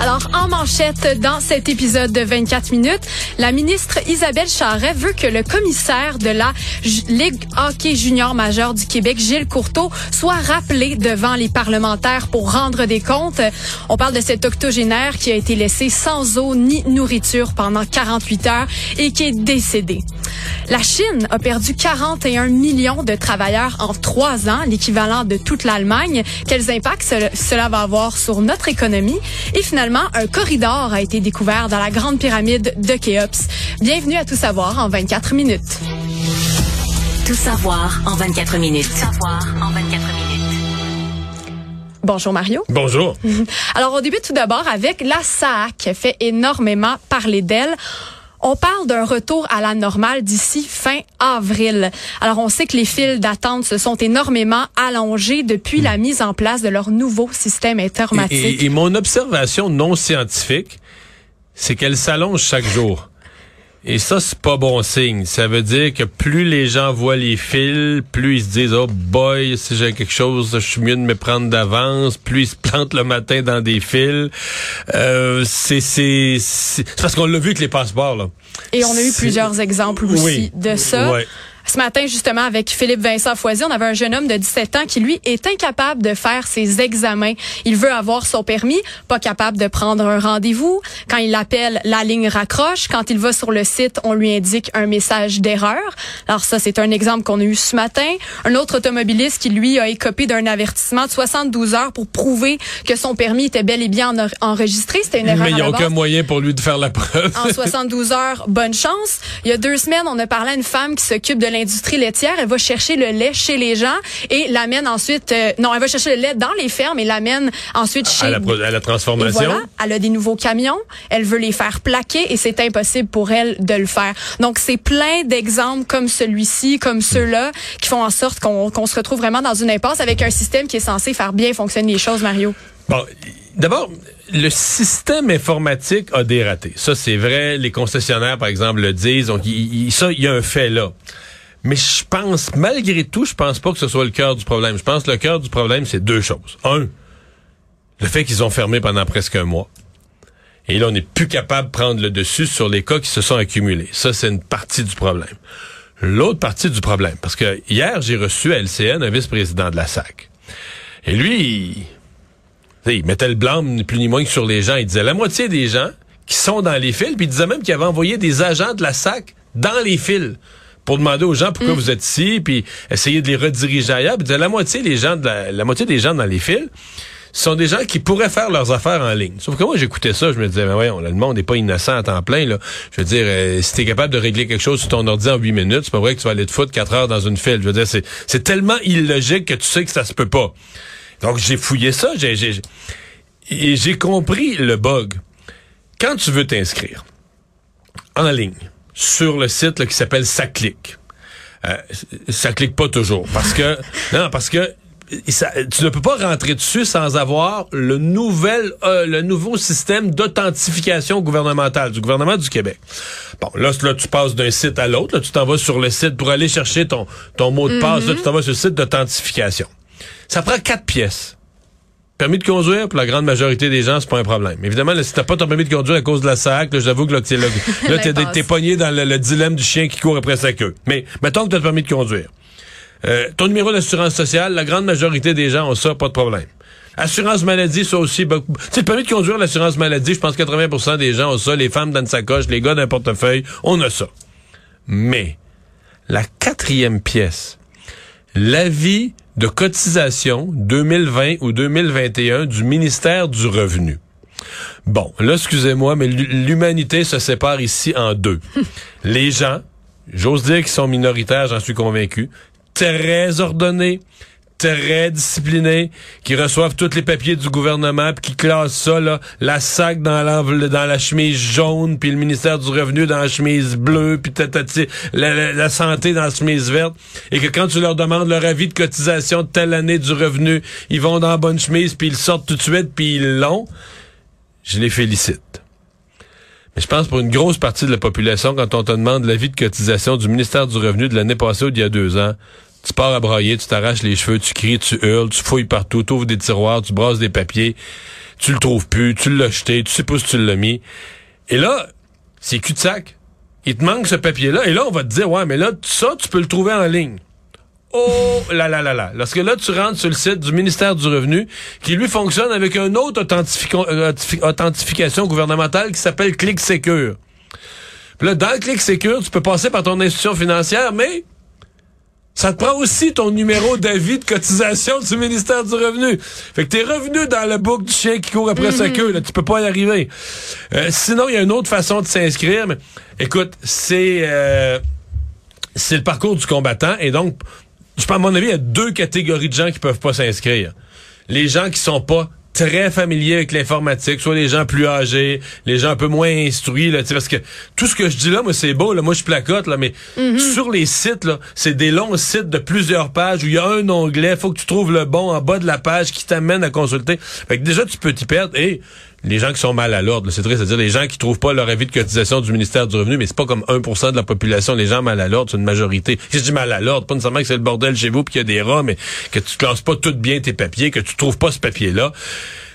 Alors, en manchette, dans cet épisode de 24 minutes, la ministre Isabelle Charret veut que le commissaire de la Ligue hockey junior majeur du Québec, Gilles Courteau, soit rappelé devant les parlementaires pour rendre des comptes. On parle de cet octogénaire qui a été laissé sans eau ni nourriture pendant 48 heures et qui est décédé. La Chine a perdu 41 millions de travailleurs en trois ans, l'équivalent de toute l'Allemagne. Quels impacts cela va avoir sur notre économie? Et finalement, un corridor a été découvert dans la grande pyramide de Khéops. Bienvenue à Tout savoir en 24 minutes. Tout savoir en 24 minutes. Tout savoir en 24 minutes. Bonjour Mario. Bonjour. Alors on débute tout d'abord avec la SAC qui fait énormément parler d'elle. On parle d'un retour à la normale d'ici fin avril. Alors, on sait que les files d'attente se sont énormément allongées depuis la mise en place de leur nouveau système informatique. Et, et mon observation non scientifique, c'est qu'elle s'allonge chaque jour. Et ça, c'est pas bon signe. Ça veut dire que plus les gens voient les fils, plus ils se disent, oh boy, si j'ai quelque chose, je suis mieux de me prendre d'avance. Plus ils se plantent le matin dans des fils. Euh, c'est, c'est, c'est parce qu'on l'a vu avec les passeports, là. Et on a eu plusieurs exemples aussi de ça. Ce matin, justement, avec Philippe Vincent Foisy, on avait un jeune homme de 17 ans qui, lui, est incapable de faire ses examens. Il veut avoir son permis, pas capable de prendre un rendez-vous. Quand il appelle, la ligne raccroche. Quand il va sur le site, on lui indique un message d'erreur. Alors ça, c'est un exemple qu'on a eu ce matin. Un autre automobiliste qui, lui, a écopé d'un avertissement de 72 heures pour prouver que son permis était bel et bien enregistré. C'était une erreur Mais il n'y a aucun moyen pour lui de faire la preuve. en 72 heures, bonne chance. Il y a deux semaines, on a parlé à une femme qui s'occupe de l'industrie laitière. Elle va chercher le lait chez les gens et l'amène ensuite. Euh, non, elle va chercher le lait dans les fermes et l'amène ensuite chez. À la, à la transformation. voilà, elle a des nouveaux camions. Elle veut les faire plaquer et c'est impossible pour elle de le faire. Donc c'est plein d'exemples comme celui-ci, comme ceux-là, qui font en sorte qu'on se retrouve vraiment dans une impasse avec un système qui est censé faire bien fonctionner les choses, Mario. Bon, d'abord, le système informatique a dératé. Ça, c'est vrai. Les concessionnaires, par exemple, le disent. Donc, il, ça, il y a un fait là. Mais je pense, malgré tout, je pense pas que ce soit le cœur du problème. Je pense que le cœur du problème, c'est deux choses. Un, le fait qu'ils ont fermé pendant presque un mois. Et là, on n'est plus capable de prendre le dessus sur les cas qui se sont accumulés. Ça, c'est une partie du problème. L'autre partie du problème, parce que hier, j'ai reçu à LCN un vice-président de la SAC. Et lui, il, mettait le blanc ni plus ni moins que sur les gens. Il disait la moitié des gens qui sont dans les fils, puis il disait même qu'il avait envoyé des agents de la SAC dans les fils pour demander aux gens pourquoi mm. vous êtes ici, puis essayer de les rediriger ailleurs. Puis la moitié des gens, de la, moitié des gens dans les fils sont des gens qui pourraient faire leurs affaires en ligne. Sauf que moi, j'écoutais ça, je me disais, mais voyons, le monde n'est pas innocent à temps plein. Là. Je veux dire, euh, si t'es capable de régler quelque chose sur ton ordi en huit minutes, c'est pas vrai que tu vas aller te foutre quatre heures dans une file. Je veux dire, c'est, tellement illogique que tu sais que ça se peut pas. Donc, j'ai fouillé ça, j'ai, et j'ai compris le bug. Quand tu veux t'inscrire en ligne, sur le site qui s'appelle Ça clique. Euh, ça clique pas toujours parce que non parce que tu ne peux pas rentrer dessus sans avoir le nouvel euh, le nouveau système d'authentification gouvernementale du gouvernement du Québec. Bon, là, là tu passes d'un site à l'autre, tu t'en vas sur le site pour aller chercher ton ton mot de passe, là, tu t'en vas sur le site d'authentification. Ça prend quatre pièces. Permis de conduire, pour la grande majorité des gens, c'est pas un problème. Évidemment, là, si t'as pas ton permis de conduire à cause de la SAC, j'avoue que là, t'es, là, t'es, pogné dans le, dilemme du chien qui court après sa queue. Mais mettons que t'as le permis de conduire. Euh, ton numéro d'assurance sociale, la grande majorité des gens ont ça, pas de problème. Assurance maladie, ça aussi. Tu sais, le permis de conduire, l'assurance maladie, je pense que 80% des gens ont ça. Les femmes dans une sacoche, les gars d'un portefeuille, on a ça. Mais, la quatrième pièce, l'avis de cotisation 2020 ou 2021 du ministère du Revenu. Bon, là, excusez-moi, mais l'humanité se sépare ici en deux. Les gens, j'ose dire qu'ils sont minoritaires, j'en suis convaincu, très ordonnés, très disciplinés, qui reçoivent tous les papiers du gouvernement, puis qui classent ça, là, la SAC dans, dans la chemise jaune, puis le ministère du Revenu dans la chemise bleue, puis la, la, la, santé dans la chemise verte, et que quand tu leur demandes leur avis de cotisation de telle année du revenu, ils vont dans la bonne chemise, puis ils sortent tout de suite, puis ils l'ont, je les félicite. Mais je pense pour une grosse partie de la population, quand on te demande l'avis de cotisation du ministère du Revenu de l'année passée ou d'il y a deux ans, tu pars à brailler, tu t'arraches les cheveux, tu cries, tu hurles, tu fouilles partout, tu ouvres des tiroirs, tu brasses des papiers, tu le trouves plus, tu l'as jeté, tu sais pas si tu l'as mis. Et là, c'est cul-de-sac. Il te manque ce papier-là. Et là, on va te dire, ouais, mais là, ça, tu peux le trouver en ligne. Oh là là là là. Lorsque là, tu rentres sur le site du ministère du Revenu, qui lui fonctionne avec une autre authentification gouvernementale qui s'appelle Click Secure. Puis là, dans Click Secure, tu peux passer par ton institution financière, mais ça te prend aussi ton numéro d'avis de cotisation du ministère du Revenu. Fait que t'es revenu dans le bouc du chien qui court après sa mhm. queue. Là, tu peux pas y arriver. Euh, sinon, il y a une autre façon de s'inscrire. Mais, écoute, c'est euh, c'est le parcours du combattant. Et donc, je pense, à mon avis, il y a deux catégories de gens qui peuvent pas s'inscrire. Les gens qui sont pas très familiers avec l'informatique, soit les gens plus âgés, les gens un peu moins instruits, là, parce que tout ce que je dis là, moi, c'est beau, là, moi, je placote, là, mais mhm. sur les sites, là, c'est des longs sites de plusieurs pages où il y a un onglet, faut que tu trouves le bon en bas de la page qui t'amène à consulter. Fait que déjà, tu peux t'y perdre et les gens qui sont mal à l'ordre, c'est triste, c'est-à-dire les gens qui trouvent pas leur avis de cotisation du ministère du Revenu, mais c'est pas comme 1% de la population, les gens mal à l'ordre, c'est une majorité. Si je dis mal à l'ordre, pas nécessairement que c'est le bordel chez vous puis qu'il y a des rats, mais que tu classes pas tout bien tes papiers, que tu trouves pas ce papier-là.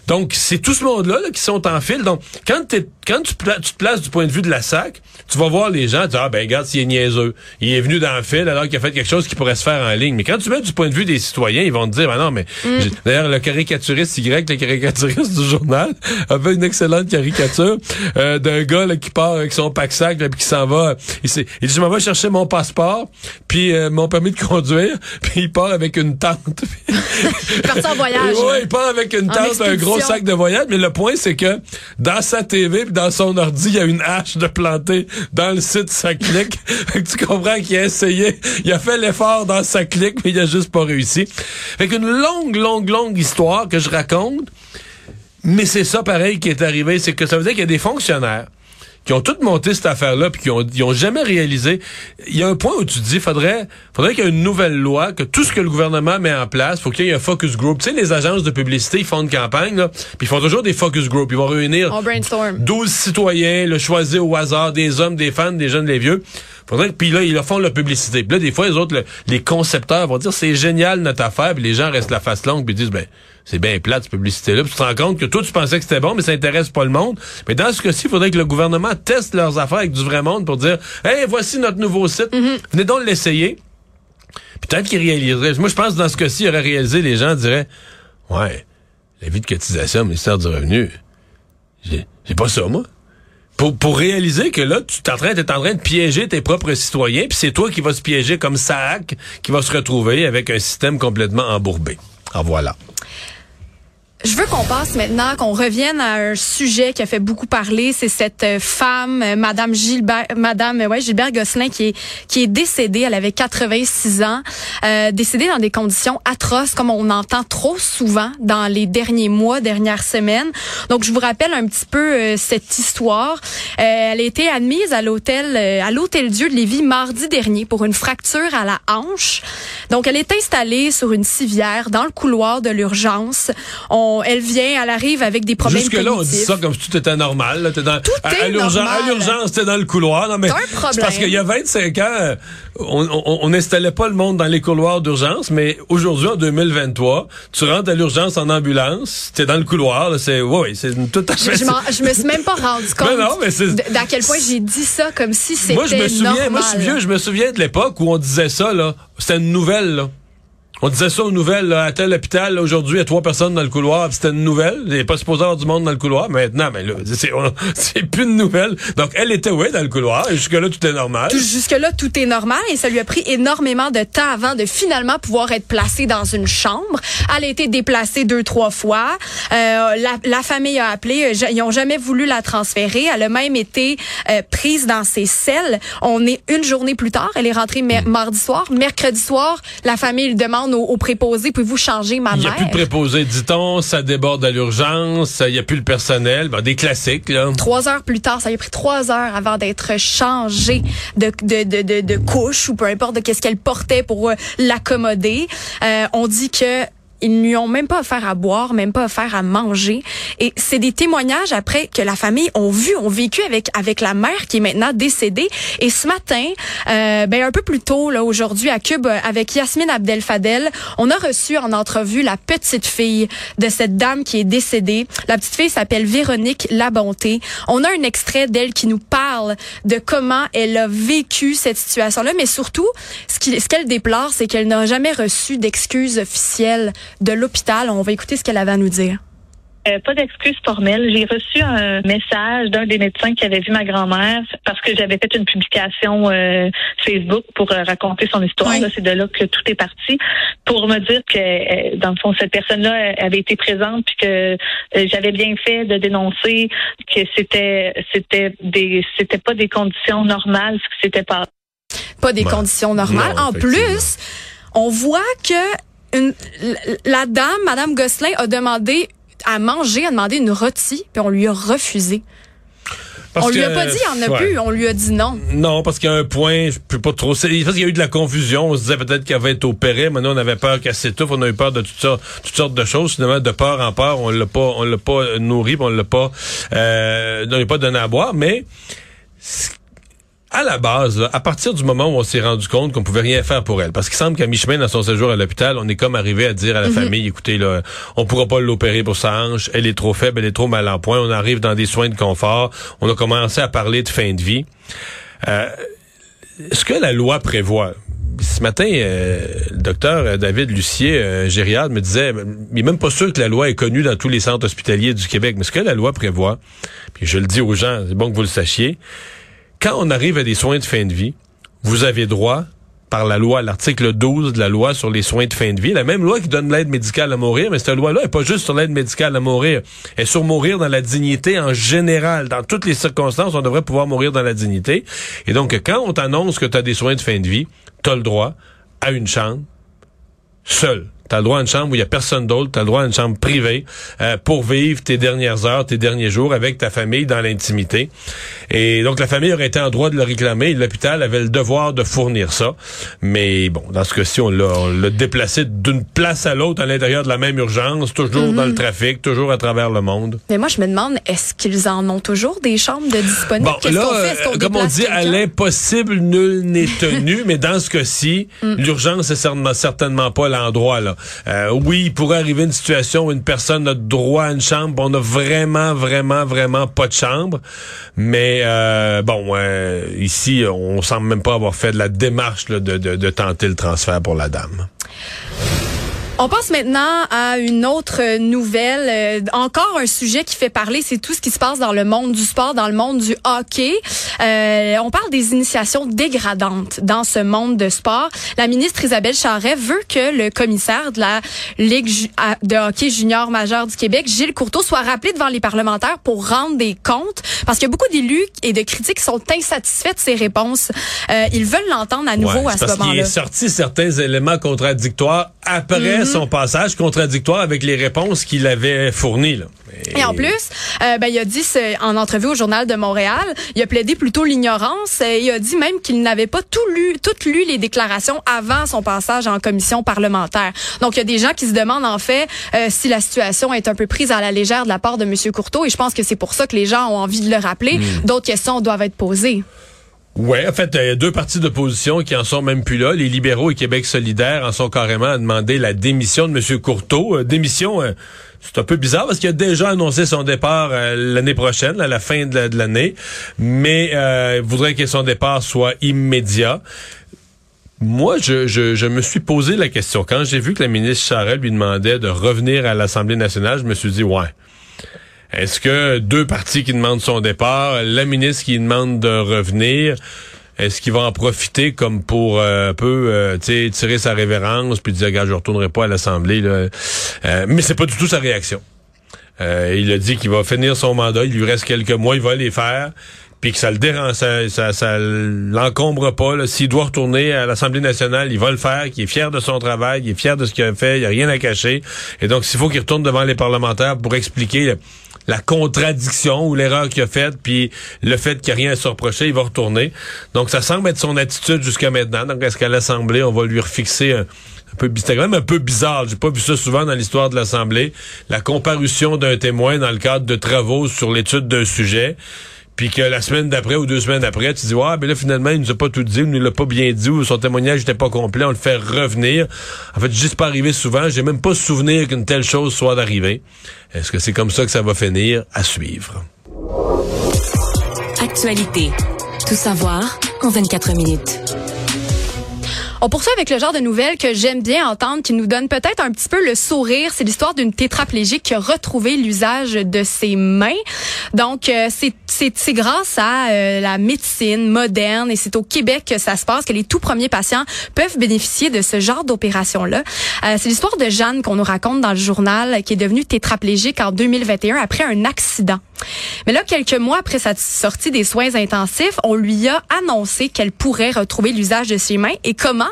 Donc, c'est tout ce monde-là qui sont en file. Donc, quand, quand tu, tu, te places du point de vue de la SAC, tu vas voir les gens, tu dis, ah ben regarde, s'il est niaiseux. Il est venu dans le fil alors qu'il a fait quelque chose qui pourrait se faire en ligne. Mais quand tu mets du point de vue des citoyens, ils vont te dire, ben non, mais... Mm. D'ailleurs, le caricaturiste Y, le caricaturiste du journal, a fait une excellente caricature euh, d'un gars là, qui part avec son pack-sac puis qui s'en va. Il, il dit, je m'en vais chercher mon passeport, puis euh, mon permis de conduire, puis il part avec une tente. il part en voyage. Oui, il part avec une tente, un gros sac de voyage. Mais le point, c'est que dans sa TV puis dans son ordi, il y a une hache de planter dans le site sa clique. tu comprends qu'il a essayé, il a fait l'effort dans sa clique, mais il a juste pas réussi. Fait qu'une longue, longue, longue histoire que je raconte. Mais c'est ça pareil qui est arrivé, c'est que ça veut dire qu'il y a des fonctionnaires qui ont toutes monté cette affaire-là puis qui ont, ont jamais réalisé. Il y a un point où tu te dis, faudrait, faudrait qu'il y ait une nouvelle loi, que tout ce que le gouvernement met en place, faut qu'il y ait un focus group. Tu sais, les agences de publicité, ils font une campagne, là, puis ils font toujours des focus groups. Ils vont réunir 12 citoyens, le choisir au hasard, des hommes, des fans, des jeunes, des vieux. Faudrait, puis là, ils leur font la publicité. Puis là, des fois, les autres, les concepteurs vont dire, c'est génial notre affaire, puis les gens restent la face longue, puis ils disent, ben, c'est bien plate, cette publicité-là. tu te rends compte que toi, tu pensais que c'était bon, mais ça intéresse pas le monde. Mais dans ce cas-ci, il faudrait que le gouvernement teste leurs affaires avec du vrai monde pour dire, hey, voici notre nouveau site. Mm-hmm. Venez donc l'essayer. Peut-être qu'ils réaliseraient. Moi, je pense que dans ce cas-ci, il aurait réalisé, les gens diraient, ouais, la vie de cotisation au ministère du Revenu, j'ai pas ça, moi. Pour, pour réaliser que là, tu es en train, es en train de piéger tes propres citoyens, puis c'est toi qui vas se piéger comme SAC, qui va se retrouver avec un système complètement embourbé. En voilà. Je veux qu'on passe maintenant, qu'on revienne à un sujet qui a fait beaucoup parler, c'est cette euh, femme, euh, Madame Gilbert, Madame ouais, Gilbert Gosselin, qui est qui est décédée. Elle avait 86 ans, euh, décédée dans des conditions atroces, comme on entend trop souvent dans les derniers mois, dernières semaines. Donc, je vous rappelle un petit peu euh, cette histoire. elle a été admise à l'hôtel à l'hôtel Dieu de Lévis mardi dernier pour une fracture à la hanche. Donc, elle est installée sur une civière dans le couloir de l'urgence. Elle vient, elle arrive avec des problèmes Jusque-là, on dit ça comme si tout était normal. Là. dans, tout à, est normal. À l'urgence, t'es dans le couloir. Non, mais c'est parce qu'il y a 25 ans, on n'installait pas le monde dans les couloirs d'urgence, mais aujourd'hui, en 2023, tu rentres à l'urgence en ambulance, t'es dans le couloir, c'est ouais, c'est tout à fait. Je, je, me suis même pas rendu compte non, mais d'à quel point j'ai dit ça comme si c'était Moi, je me souviens, moi, je suis vieux, je me souviens de l'époque où on disait ça là, c'était une nouvelle là. On disait ça aux nouvelles, à tel hôpital, aujourd'hui, il y a trois personnes dans le couloir, c'était une nouvelle. Il n'est pas supposé avoir du monde dans le couloir. Maintenant, mais là, c'est plus une nouvelle. Donc, elle était, oui, dans le couloir. Et jusque-là, tout est normal. Jusque-là, tout est normal. Et ça lui a pris énormément de temps avant de finalement pouvoir être placée dans une chambre. Elle a été déplacée deux, trois fois. Euh, la, famille a appelé. Euh, ils ont jamais voulu la transférer. Elle a même été euh, prise dans ses selles. On est une journée plus tard. Elle est rentrée mardi soir. Mercredi soir, la famille lui demande demande aux, aux préposés, pouvez-vous changer ma Il n'y a mère? plus de préposé, dit-on, ça déborde à l'urgence, il n'y a plus le personnel, ben, des classiques, là. Trois heures plus tard, ça lui a pris trois heures avant d'être changé de, de, de, de, de couche ou peu importe de qu'est-ce qu'elle portait pour euh, l'accommoder. Euh, on dit que ils lui ont même pas offert à boire, même pas offert à manger. Et c'est des témoignages après que la famille ont vu, ont vécu avec avec la mère qui est maintenant décédée. Et ce matin, euh, ben un peu plus tôt là aujourd'hui à Cube euh, avec Yasmine Abdel Fadel, on a reçu en entrevue la petite fille de cette dame qui est décédée. La petite fille s'appelle Véronique Labonté. On a un extrait d'elle qui nous parle de comment elle a vécu cette situation-là, mais surtout, ce qu'elle déplore, c'est qu'elle n'a jamais reçu d'excuses officielles de l'hôpital. On va écouter ce qu'elle avait à nous dire. Euh, pas d'excuses formelles. J'ai reçu un message d'un des médecins qui avait vu ma grand-mère parce que j'avais fait une publication euh, Facebook pour euh, raconter son histoire. Oui. Là, C'est de là que tout est parti pour me dire que euh, dans le fond cette personne-là euh, avait été présente puis que euh, j'avais bien fait de dénoncer que c'était c'était des c'était pas des conditions normales ce qui s'était passé. Pas des conditions normales. Non, en plus, on voit que une- la dame, Madame Gosselin, a demandé à manger, a demandé une rôtie, puis on lui a refusé. Parce on lui a que, pas dit il en a ouais. plus, on lui a dit non. Non, parce qu'il y a un point, je peux pas trop. Parce qu'il y a eu de la confusion. On se disait peut-être qu'elle va être opérée. Maintenant, on avait peur qu'elle s'étouffe. On a eu peur de toutes sortes, toutes sortes de choses. Finalement, de peur en peur, on l'a pas, on l'a pas nourri, puis on l'a pas, euh, on l'a pas donné à boire. Mais c- à la base, là, à partir du moment où on s'est rendu compte qu'on pouvait rien faire pour elle, parce qu'il semble qu'à mi-chemin dans son séjour à l'hôpital, on est comme arrivé à dire à la famille, écoutez, là, on pourra pas l'opérer pour sa hanche, elle est trop faible, elle est trop mal en point, on arrive dans des soins de confort, on a commencé à parler de fin de vie. Euh, ce que la loi prévoit, ce matin, euh, le docteur euh, David Lucier, euh, gériade, me disait, il est même pas sûr que la loi est connue dans tous les centres hospitaliers du Québec, mais ce que la loi prévoit, puis je le dis aux gens, c'est bon que vous le sachiez, quand on arrive à des soins de fin de vie, vous avez droit, par la loi, l'article 12 de la loi sur les soins de fin de vie, la même loi qui donne l'aide médicale à mourir, mais cette loi-là n'est pas juste sur l'aide médicale à mourir, elle est sur mourir dans la dignité en général. Dans toutes les circonstances, on devrait pouvoir mourir dans la dignité. Et donc, quand on t'annonce que tu as des soins de fin de vie, tu as le droit à une chambre, seul. T'as le droit à une chambre où il y a personne d'autre. T'as le droit à une chambre privée euh, pour vivre tes dernières heures, tes derniers jours avec ta famille dans l'intimité. Et donc la famille aurait été en droit de le réclamer. L'hôpital avait le devoir de fournir ça. Mais bon, dans ce cas-ci, on l'a, on l'a déplacé d'une place à l'autre à l'intérieur de la même urgence, toujours dans le trafic, toujours à travers le monde. Mais moi, je me demande, est-ce qu'ils en ont toujours des chambres de disponibles? Bon, Qu'est-ce qu'on fait? Euh, comme on dit, à l'impossible, nul n'est tenu, mais dans ce cas-ci, l'urgence c'est certainement, certainement pas l'endroit là. Euh, oui, il pourrait arriver une situation où une personne a droit à une chambre, on a vraiment, vraiment, vraiment pas de chambre, mais euh, bon, euh, ici, on semble même pas avoir fait de la démarche là, de, de, de tenter le transfert pour la dame. On passe maintenant à une autre nouvelle. Euh, encore un sujet qui fait parler, c'est tout ce qui se passe dans le monde du sport, dans le monde du hockey. Euh, on parle des initiations dégradantes dans ce monde de sport. La ministre Isabelle Charret veut que le commissaire de la Ligue ju- de hockey junior majeur du Québec, Gilles Courteau, soit rappelé devant les parlementaires pour rendre des comptes, parce qu'il y a beaucoup d'élus et de critiques qui sont insatisfaits de ses réponses. Euh, ils veulent l'entendre à nouveau Ouais, à ce parce qu'il moment-là. est sorti certains éléments contradictoires après Mhm. son passage, contradictoire avec les réponses qu'il avait fournies. Là. Et en plus, euh, ben, il a dit en entrevue au Journal de Montréal, il a plaidé plutôt l'ignorance. et il a dit même qu'il n'avait pas tout lu, toutes lu les déclarations avant son passage en commission parlementaire. Donc, il y a des gens qui se demandent en fait euh, si la situation est un peu prise à la légère de la part de M. Courteau. Et je pense que c'est pour ça que les gens ont envie de le rappeler. D'autres questions doivent être posées. Ouais, en fait, il y a deux partis d'opposition qui en sont même plus là. Les libéraux et Québec solidaire en sont carrément à demander la démission de M. Courteau. Euh, démission, euh, c'est un peu bizarre parce qu'il a déjà annoncé son départ euh, l'année prochaine, à la fin de la- de l'année, mais il voudrait que son départ soit immédiat. Moi, je me suis posé la question. Quand j'ai vu que la ministre Charest lui demandait de revenir à l'Assemblée nationale, je me suis dit, ouais, est-ce que deux partis qui demandent son départ, la ministre qui demande de revenir, est-ce qu'il va en profiter comme pour euh, un peu euh, tirer sa révérence puis dire regarde je retournerai pas à l'Assemblée. Euh, mais c'est pas du tout sa réaction. Euh, il a dit qu'il va finir son mandat, il lui reste quelques mois, il va les faire. puis que ça le dérange, ça, ça, ça l'encombre pas. S'il doit retourner à l'Assemblée nationale, il va le faire, qu'il est fier de son travail, il est fier de ce qu'il a fait, il n'y a rien à cacher. Et donc, s'il faut qu'il retourne devant les parlementaires pour expliquer la contradiction ou l'erreur qu'il a faite, puis le fait qu'il n'y a rien à se reprocher, il va retourner. Donc, ça semble être son attitude jusqu'à maintenant. Donc, est-ce qu'à l'Assemblée, on va lui refixer un, peu, c'était quand même un peu bizarre. J'ai pas vu ça souvent dans l'histoire de l'Assemblée. La comparution d'un témoin dans le cadre de travaux sur l'étude d'un sujet puis que la semaine d'après ou deux semaines après, tu dis ouais, mais là finalement il nous a pas tout dit, il nous l'a pas bien dit, ou son témoignage n'était pas complet, on le fait revenir. En fait, juste pas arrivé souvent, j'ai même pas souvenir qu'une telle chose soit arrivée. Est-ce que c'est comme ça que ça va finir? À suivre Actualité. Tout savoir en 24 minutes. On poursuit avec le genre de nouvelles que j'aime bien entendre, qui nous donne peut-être un petit peu le sourire. C'est l'histoire d'une tétraplégique qui a retrouvé l'usage de ses mains. Donc, euh, c'est grâce à euh, la médecine moderne et c'est au Québec que ça se passe, que les tout premiers patients peuvent bénéficier de ce genre d'opération-là. Euh, c'est l'histoire de Jeanne qu'on nous raconte dans le journal, qui est devenue tétraplégique en 2021 après un accident. Mais là, quelques mois après sa sortie des soins intensifs, on lui a annoncé qu'elle pourrait retrouver l'usage de ses mains. Et comment?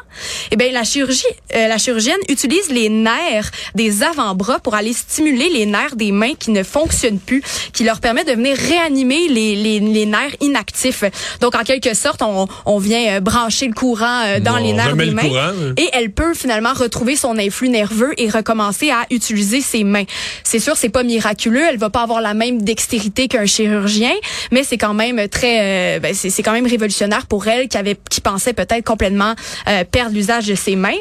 Eh bien, la chirurgie, euh, la chirurgienne utilise les nerfs des avant-bras pour aller stimuler les nerfs des mains qui ne fonctionnent plus, qui leur permet de venir réanimer les, les, les nerfs inactifs. Donc, en quelque sorte, on, on vient euh, brancher le courant euh, dans les nerfs des mains. Hein. Et elle peut finalement retrouver son influx nerveux et recommencer à utiliser ses mains. C'est sûr, c'est pas miraculeux. Elle va pas avoir la même dextérité qu'un chirurgien, mais c'est quand même très, euh, ben, c'est quand même révolutionnaire pour elle qui avait, qui pensait peut-être complètement euh, perdre l'usage de ses mains.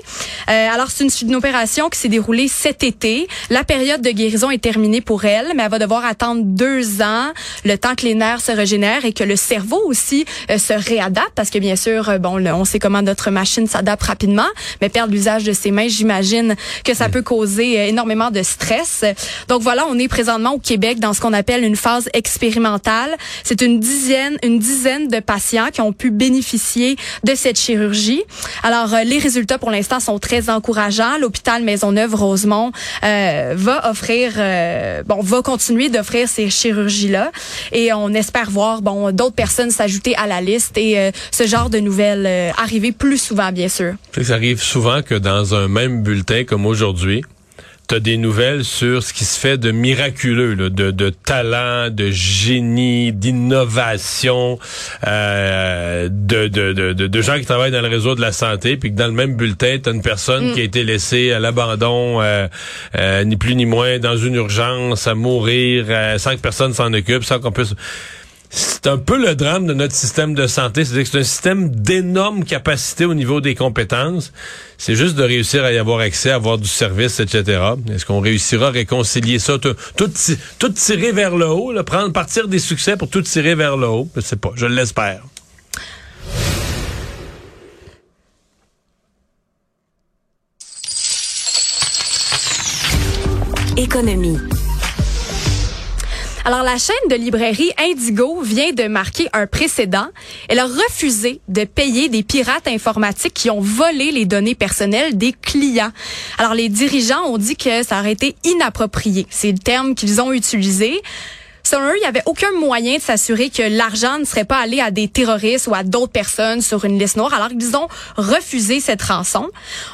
Euh, alors c'est une, une, opération qui s'est déroulée cet été. La période de guérison est terminée pour elle, mais elle va devoir attendre deux ans, le temps que les nerfs se régénèrent et que le cerveau aussi se réadapte, parce que bien sûr, bon, on sait comment notre machine s'adapte rapidement, mais perdre l'usage de ses mains, j'imagine que ça peut causer énormément de stress. Donc voilà, on est présentement au Québec dans ce qu'on appelle une phase expérimentale. C'est une dizaine, une dizaine de patients qui ont pu bénéficier de cette chirurgie. Alors, euh, les résultats pour l'instant sont très encourageants. L'hôpital Maisonneuve-Rosemont euh, va offrir, euh, bon, va continuer d'offrir ces chirurgies-là, et on espère voir, bon, d'autres personnes s'ajouter à la liste et euh, ce genre de nouvelles arriver plus souvent, bien sûr. Ça arrive souvent que dans un même bulletin comme aujourd'hui, tu des nouvelles sur ce qui se fait de miraculeux, de, de talent, de génie, d'innovation, euh, de, de, de, de, gens qui travaillent dans le réseau de la santé, puis que dans le même bulletin, tu as une personne mm. qui a été laissée à l'abandon, euh, euh, ni plus ni moins, dans une urgence, à mourir, sans que personne s'en occupe, sans qu'on puisse c'est un peu le drame de notre système de santé. C'est-à-dire que c'est un système d'énormes capacités au niveau des compétences. C'est juste de réussir à y avoir accès, à avoir du service, etc. Est-ce qu'on réussira à réconcilier ça, tout, tout, tirer vers le haut, prendre partir des succès pour tout tirer vers le haut? Je sais pas, je l'espère. Économie. Alors, la chaîne de librairie Indigo vient de marquer un précédent. Elle a refusé de payer des pirates informatiques qui ont volé les données personnelles des clients. Alors, les dirigeants ont dit que ça aurait été inapproprié. C'est le terme qu'ils ont utilisé. Eux, il n'y avait aucun moyen de s'assurer que l'argent ne serait pas allé à des terroristes ou à d'autres personnes sur une liste noire, alors qu'ils ont refusé cette rançon.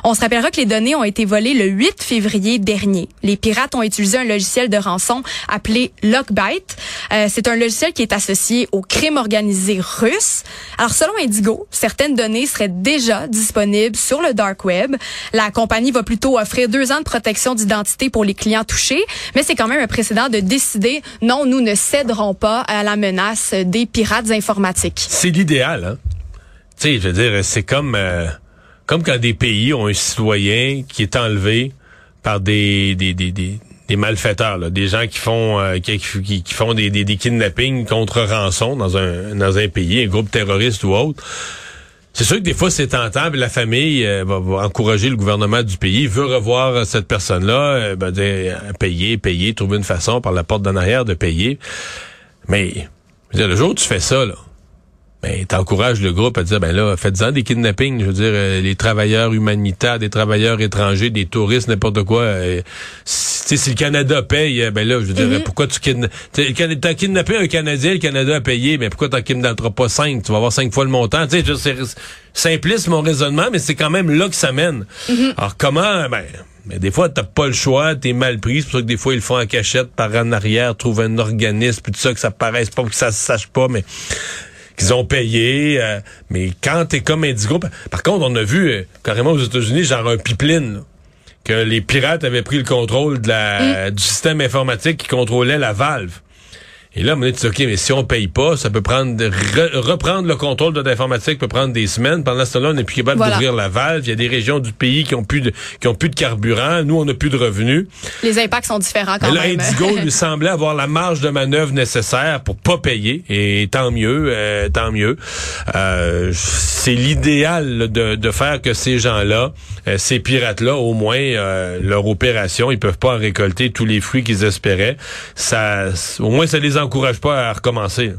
On se rappellera que les données ont été volées le 8 février dernier. Les pirates ont utilisé un logiciel de rançon appelé Lockbite. Euh, c'est un logiciel qui est associé au crime organisé russe. Alors, selon Indigo, certaines données seraient déjà disponibles sur le dark web. La compagnie va plutôt offrir deux ans de protection d'identité pour les clients touchés, mais c'est quand même un précédent de décider, non, nous ne céderons pas à la menace des pirates informatiques. C'est l'idéal, hein? Tu sais, je veux dire, c'est comme, euh, comme quand des pays ont un citoyen qui est enlevé par des, des, des, des, malfaiteurs, des gens qui font euh, qui, qui, font des, des, des kidnappings contre rançon dans un dans un pays, un groupe terroriste ou autre. C'est sûr que des fois, c'est tentant, la famille euh, va, encourager le gouvernement du pays, veut revoir cette personne-là, euh, ben, payer, payer, trouver une façon par la porte d'en arrière de payer. Mais, le jour où tu fais ça, là, ben, t'encourages le groupe à dire, ben là, faites-en des kidnappings. Je veux dire, euh, les travailleurs humanitaires, des travailleurs étrangers, des touristes, n'importe quoi. Euh, si, si le Canada paye, euh, ben là, je veux dire, pourquoi tu kidnappes... T'as kidnappé un Canadien, le Canada a payé, mais pourquoi t'en kidnapperas pas cinq? Tu vas avoir cinq fois le montant. Tu sais, c'est simpliste mon raisonnement, mais c'est quand même là que ça mène. Alors comment... Ben, mais des fois, t'as pas le choix, t'es mal pris. C'est pour ça que des fois, ils le font en cachette, par en arrière, trouvent un organisme, puis tout ça, que ça paraisse pas, que ça se sache pas, mais qu'ils ont payé. euh, mais quand t'es comme Indigo, par- par contre, on a vu euh, carrément aux États-Unis, genre un pipeline, là, que les pirates avaient pris le contrôle de la, du système informatique qui contrôlait la valve. Et là, on dit, OK, mais si on paye pas, ça peut prendre, re- reprendre le contrôle de l'informatique peut prendre des semaines. Pendant ce temps-là, on n'est plus capable Voilà. d'ouvrir la valve. Il y a des régions du pays qui ont plus de, qui ont plus de carburant. Nous, on n'a plus de revenus. Les impacts sont différents quand Mais là, même. Indigo lui semblait avoir la marge de manœuvre nécessaire pour pas payer. Et tant mieux, euh, tant mieux. Euh, c'est l'idéal de, de faire que ces gens-là, euh, ces pirates-là, au moins, euh, leur opération, ils peuvent pas en récolter tous les fruits qu'ils espéraient. Ça, au moins, ça les encourage pas à recommencer.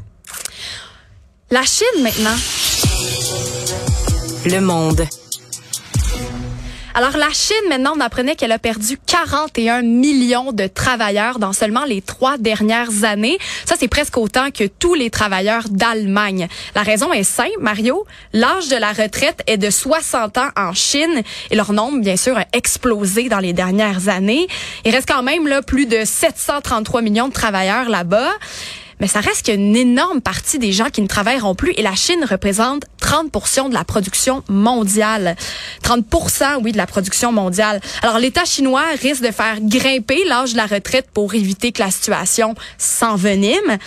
La Chine maintenant. Le monde. Alors la Chine, maintenant, on apprenait qu'elle a perdu 41 millions de travailleurs dans seulement les trois dernières années. Ça, c'est presque autant que tous les travailleurs d'Allemagne. La raison est simple, Mario. L'âge de la retraite est de 60 ans en Chine et leur nombre, bien sûr, a explosé dans les dernières années. Il reste quand même là plus de 733 millions de travailleurs là-bas. Mais ça reste qu'une énorme partie des gens qui ne travailleront plus et la Chine représente 30% de la production mondiale. 30% oui, de la production mondiale. Alors l'État chinois risque de faire grimper l'âge de la retraite pour éviter que la situation s'envenime.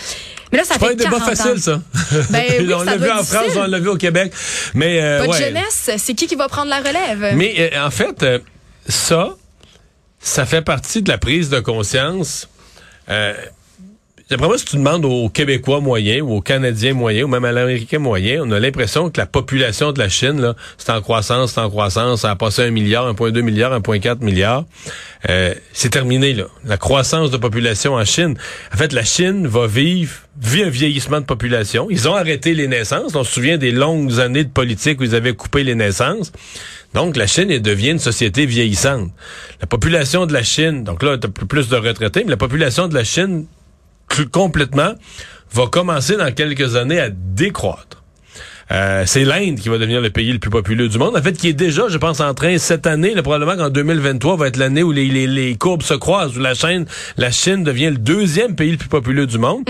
Mais là, ça pas fait un débat 40 ans. facile, ça. Ben oui, on l'a vu en France, on l'a vu au Québec. Mais, euh, Votre ouais. jeunesse, c'est qui qui va prendre la relève? Mais euh, en fait, euh, ça, ça fait partie de la prise de conscience. Euh, D'après moi, si tu demandes aux Québécois moyens ou aux Canadiens moyens ou même à l'Américain moyen, on a l'impression que la population de la Chine, là, c'est en croissance, c'est en croissance, ça a passé un milliard, 1,2 milliard, 1,4 milliard. Euh, c'est terminé, là. La croissance de population en Chine. En fait, la Chine va vivre, vit un vieillissement de population. Ils ont arrêté les naissances. On se souvient des longues années de politique où ils avaient coupé les naissances. Donc, la Chine elle devient une société vieillissante. La population de la Chine, donc là, tu plus de retraités, mais la population de la Chine complètement, va commencer dans quelques années à décroître. Euh, c'est l'Inde qui va devenir le pays le plus populeux du monde. En fait, qui est déjà, je pense, en train cette année, là, probablement qu'en 2023 va être l'année où les, les, les courbes se croisent, où la Chine, la Chine devient le deuxième pays le plus populeux du monde.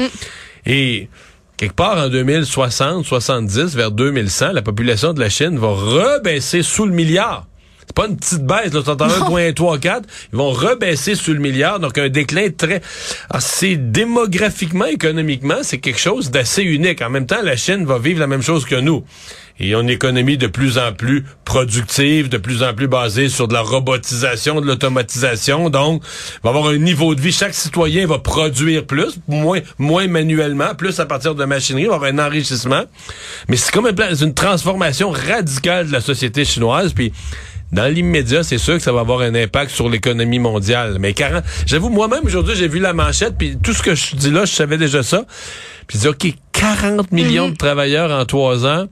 Et quelque part en 2060, 70, vers 2100, la population de la Chine va rebaisser sous le milliard. C'est pas une petite baisse, là, tu entends 1.34, ils vont rebaisser sous le milliard, donc un déclin très... Alors, c'est démographiquement, économiquement, c'est quelque chose d'assez unique. En même temps, la Chine va vivre la même chose que nous. Et une économie de plus en plus productive, de plus en plus basée sur de la robotisation, de l'automatisation. Donc, va avoir un niveau de vie. Chaque citoyen va produire plus, moins, moins manuellement, plus à partir de machinerie, va avoir un enrichissement. Mais c'est comme un plan- c'est une transformation radicale de la société chinoise. Puis, dans l'immédiat, c'est sûr que ça va avoir un impact sur l'économie mondiale. Mais 40, j'avoue, moi-même, aujourd'hui, j'ai vu la manchette, puis tout ce que je dis là, je savais déjà ça. Puis je dis, OK, 40 millions de travailleurs en trois ans,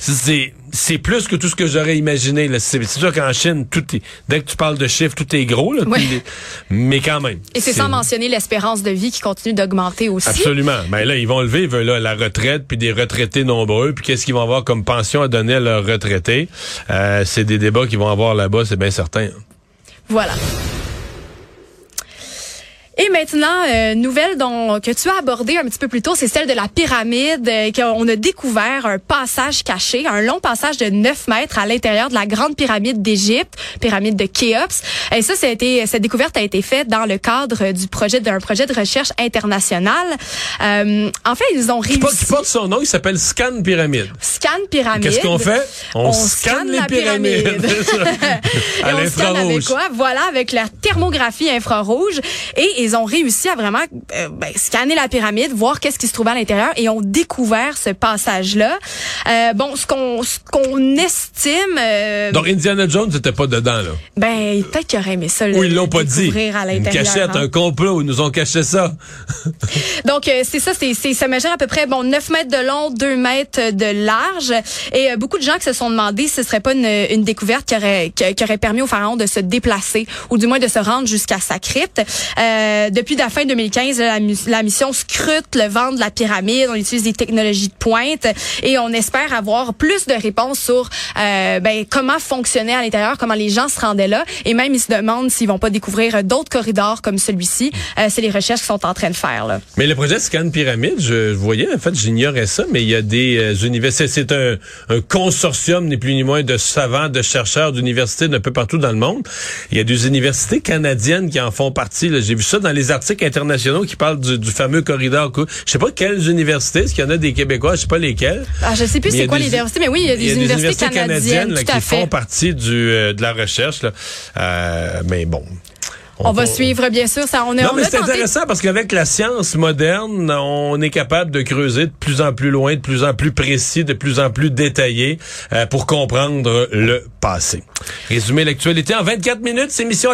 c'est c'est plus que tout ce que j'aurais imaginé. C'est sûr qu'en Chine, tout est, dès que tu parles de chiffres, tout est gros. Là, Ouais. Tout est- mais quand même. Et c'est sans mentionner l'espérance de vie qui continue d'augmenter aussi. Absolument. Mais là, ils vont lever veulent, là, la retraite, puis des retraités nombreux, puis qu'est-ce qu'ils vont avoir comme pension à donner à leurs retraités? Euh, c'est des débats qu'ils vont avoir là-bas, c'est bien certain. Voilà. Et maintenant, euh, nouvelle dont, que tu as abordée un petit peu plus tôt, c'est celle de la pyramide. euh, qu'on a découvert un passage caché, un long passage de 9 mètres à l'intérieur de la grande pyramide d'Égypte, pyramide de Khéops. Et ça, ça a été, cette découverte a été faite dans le cadre du projet d'un projet de recherche international. Euh, en fait, ils ont Qui porte, qui réussi. porte son nom, il s'appelle Scan Pyramide. Scan pyramide. Qu'est-ce qu'on fait? On, On scanne, scanne les la pyramides. pyramide. C'est ça. à Et on scanne avec quoi? Voilà, avec la thermographie infrarouge. Et ils ils ont réussi à vraiment euh, ben, scanner la pyramide, voir qu'est-ce qui se trouvait à l'intérieur et ont découvert ce passage-là. Euh, bon, ce qu'on ce qu'on estime. Euh, Donc Indiana Jones n'était pas dedans là. Ben peut-être qu'il aurait aimé ça. Ou ils l'ont pas dit. À Une cachette, hein. un complot, ils nous ont caché ça. Donc euh, c'est ça, c'est c'est- ça mesure à peu près bon 9 mètres de long, 2 mètres de large. Et euh, beaucoup de gens qui se sont demandé si ce serait pas une, une découverte qui aurait qui, qui aurait permis au pharaon de se déplacer ou du moins de se rendre jusqu'à sa crypte. Euh, depuis la fin 2015, la, mission scrute le ventre de la pyramide. On utilise des technologies de pointe et on espère avoir plus de réponses sur euh, ben, comment fonctionnait à l'intérieur, comment les gens se rendaient là. Et même ils se demandent s'ils vont pas découvrir d'autres corridors comme celui-ci. Euh, c'est les recherches qu'ils sont en train de faire là. Mais le projet Scan Pyramide, je voyais, en fait, j'ignorais ça, mais il y a des euh, universités, c'est un, un consortium, ni plus ni moins, de savants, de chercheurs d'universités d'un peu partout dans le monde. Il y a des universités canadiennes qui en font partie. J'ai vu ça dans les articles internationaux qui parlent du, du fameux corridor. Je sais pas quelles universités, est-ce qu'il y en a des Québécois, je sais pas lesquels. Ah, je sais plus y a c'est quoi universités, mais oui, il y a des, universités, canadiennes, là, tout à qui fait. font partie du, euh, de la recherche. Là. Euh, mais bon. On va suivre, bien sûr. Ça, on a, Non, on mais a c'est tenté- intéressant parce qu'avec la science moderne, on est capable de creuser de plus en plus loin, de plus en plus précis, de plus en plus détaillé euh, pour comprendre le passé. Résumer l'actualité en 24 minutes, c'est mission